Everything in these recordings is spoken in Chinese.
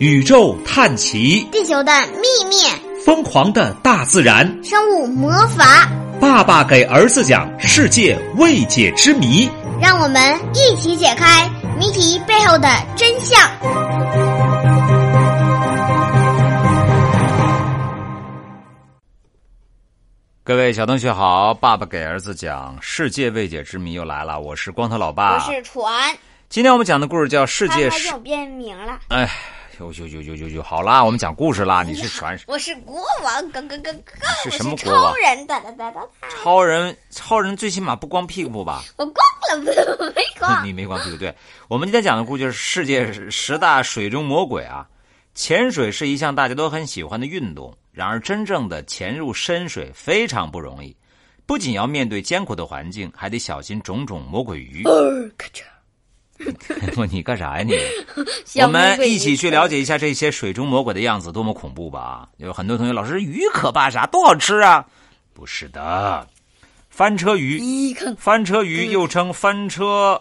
宇宙探奇，地球的秘密，疯狂的大自然，生物魔法。爸爸给儿子讲世界未解之谜，让我们一起解开谜题背后的真相。各位小同学好，爸爸给儿子讲世界未解之谜又来了，我是光头老爸。我是船。今天我们讲的故事叫《世界史》。变名了。哎，呦呦呦呦呦呦！好啦，我们讲故事啦。你是船，我是国王，哥哥哥哥。是什么国王？超人，哒哒哒哒。超人，超人最起码不光屁股吧？我光了，没光。你没光屁股。对，我们今天讲的故事是世界十大水中魔鬼啊。潜水是一项大家都很喜欢的运动，然而真正的潜入深水非常不容易，不仅要面对艰苦的环境，还得小心种种魔鬼鱼。咔 嚓。你干啥呀你？我们一起去了解一下这些水中魔鬼的样子多么恐怖吧！有很多同学，老师鱼可怕啥？多好吃啊！不是的，翻车鱼，翻车鱼又称翻车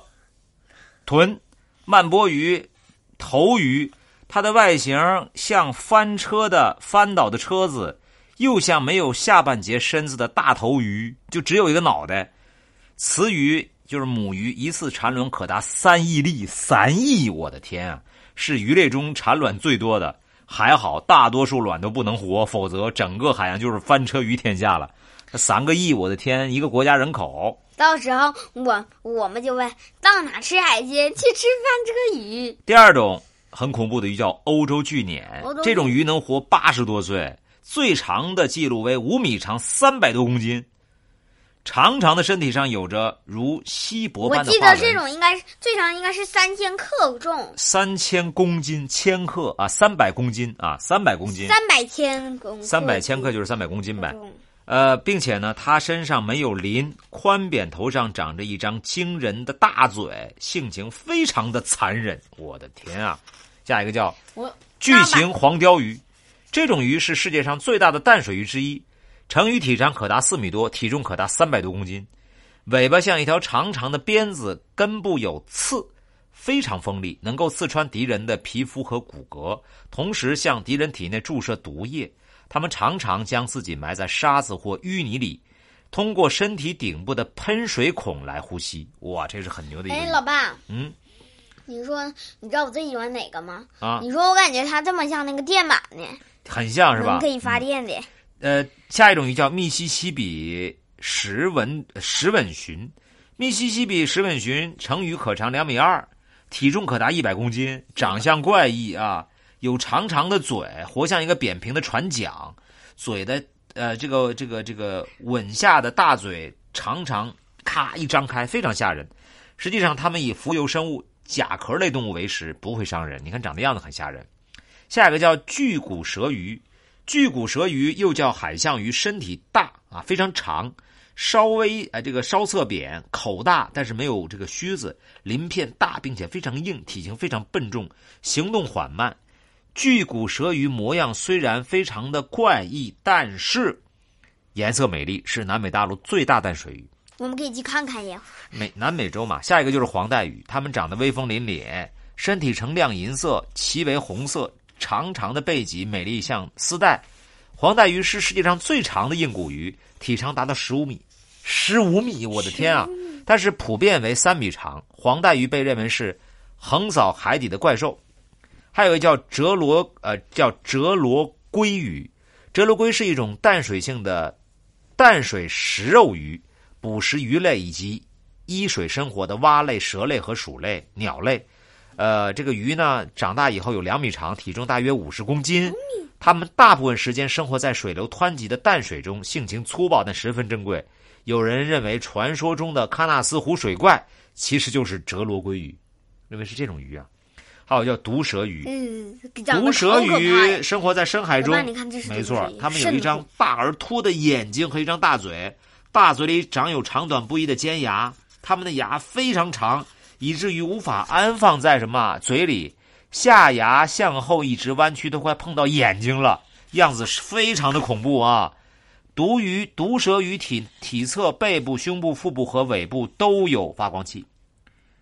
豚、慢波鱼、头鱼，它的外形像翻车的翻倒的车子，又像没有下半截身子的大头鱼，就只有一个脑袋。雌鱼。就是母鱼一次产卵可达三亿粒，三亿！我的天啊，是鱼类中产卵最多的。还好，大多数卵都不能活，否则整个海洋就是翻车鱼天下了。三个亿，我的天，一个国家人口。到时候我我们就问到哪吃海鲜？去吃翻车鱼。第二种很恐怖的鱼叫欧洲巨鲶，这种鱼能活八十多岁，最长的记录为五米长，三百多公斤。长长的身体上有着如锡箔般的我记得这种应该是最长，应该是三千克重。三千公斤，千克啊，三百公斤啊，三百公斤。三百千公。三百千克就是三百公斤呗。呃，并且呢，它身上没有鳞，宽扁头上长着一张惊人的大嘴，性情非常的残忍。我的天啊！下一个叫巨型黄鲷鱼，这种鱼是世界上最大的淡水鱼之一。成鱼体长可达四米多，体重可达三百多公斤，尾巴像一条长长的鞭子，根部有刺，非常锋利，能够刺穿敌人的皮肤和骨骼，同时向敌人体内注射毒液。它们常常将自己埋在沙子或淤泥里，通过身体顶部的喷水孔来呼吸。哇，这是很牛的一个。哎，老爸，嗯，你说你知道我最喜欢哪个吗？啊，你说我感觉它这么像那个电板呢，很像是吧？可以发电的。呃，下一种鱼叫密西西比石纹石纹鲟，密西西比石纹鲟成鱼可长两米二，体重可达一百公斤，长相怪异啊，有长长的嘴，活像一个扁平的船桨，嘴的呃这个这个这个吻下的大嘴常常咔一张开，非常吓人。实际上，它们以浮游生物、甲壳类动物为食，不会伤人。你看长的样子很吓人。下一个叫巨骨舌鱼。巨骨舌鱼又叫海象鱼，身体大啊，非常长，稍微哎这个稍侧扁，口大，但是没有这个须子，鳞片大，并且非常硬，体型非常笨重，行动缓慢。巨骨舌鱼模样虽然非常的怪异，但是颜色美丽，是南美大陆最大淡水鱼。我们可以去看看呀。美南美洲嘛，下一个就是黄带鱼，它们长得威风凛凛，身体呈亮银色，鳍为红色。长长的背脊，美丽像丝带。黄带鱼是世界上最长的硬骨鱼，体长达到十五米，十五米！我的天啊！但是普遍为三米长。黄带鱼被认为是横扫海底的怪兽。还有一个叫折罗，呃，叫折罗鲑鱼。折罗龟是一种淡水性的淡水食肉鱼，捕食鱼类以及依水生活的蛙类、蛇类和鼠类、鸟类。呃，这个鱼呢，长大以后有两米长，体重大约五十公斤。它们大部分时间生活在水流湍急的淡水中，性情粗暴但十分珍贵。有人认为，传说中的喀纳斯湖水怪其实就是哲罗龟鱼，认为是这种鱼啊。还有叫毒蛇鱼，毒蛇鱼生活在深海中。没错，它们有一张大而凸的眼睛和一张大嘴，大嘴里长有长短不一的尖牙，它们的牙非常长。以至于无法安放在什么嘴里，下牙向后一直弯曲，都快碰到眼睛了，样子是非常的恐怖啊！毒鱼、毒蛇鱼体体侧背部、胸部、腹部和尾部都有发光器。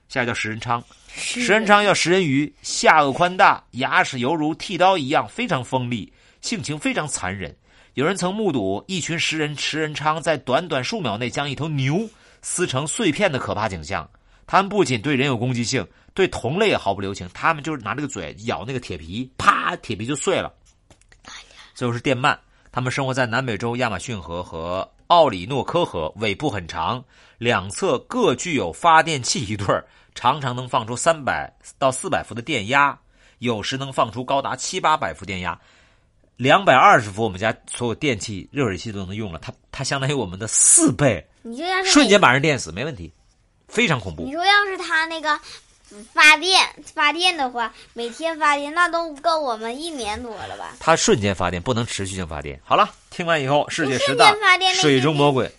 下一个叫食人鲳。食人鲳叫食人鱼，下颚宽大，牙齿犹如剃刀一样，非常锋利，性情非常残忍。有人曾目睹一群食人食人鲳在短短数秒内将一头牛撕成碎片的可怕景象。它们不仅对人有攻击性，对同类也毫不留情。他们就是拿这个嘴咬那个铁皮，啪，铁皮就碎了。最后是电鳗，他们生活在南美洲亚马逊河和奥里诺科河，尾部很长，两侧各具有发电器一对儿。常常能放出三百到四百伏的电压，有时能放出高达七八百伏电压，两百二十伏，我们家所有电器、热水器都能用了。它它相当于我们的四倍，你就要是瞬间把人电死，没问题，非常恐怖你。说要是他那个发电发电的话，每天发电那都够我们一年多了吧？它瞬间发电，不能持续性发电。好了，听完以后，世界十瞬大间发电水中魔鬼，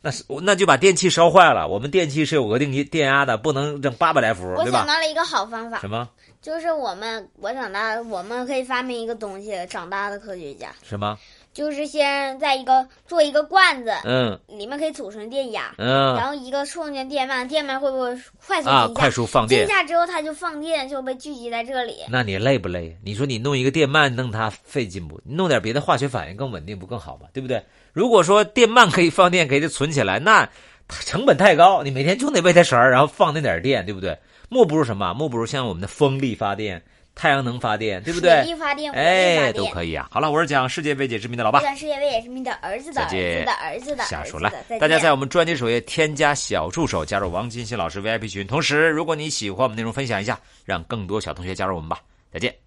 那是那就把电器烧坏了。我们电器是有额定电压的，不能整八百来伏，我对吧？想到了一个好方法，什么就是我们我长大，我们可以发明一个东西，长大的科学家什么？就是先在一个做一个罐子，嗯里面可以储存电压，嗯然后一个充电电鳗，电鳗会不会快速啊，快速放电进。价之后它就放电，就被聚集在这里。那你累不累？你说你弄一个电鳗，弄它费劲不？你弄点别的化学反应更稳定，不更好吗？对不对？如果说电鳗可以放电，给它存起来，那它成本太高，你每天就得喂它食儿，然后放那点电，对不对？莫不如什么？莫不如像我们的风力发电、太阳能发电，对不对水？力发电，火力哎，发电。都可以啊。好了，我是讲世界未解之谜的老爸讲，世界未解之谜的儿子的儿子的儿子的瞎说了儿子的。再见大家在我们专辑首页添加小助手，加入王金鑫老师 VIP 群。同时，如果你喜欢我们内容，分享一下，让更多小同学加入我们吧。再见。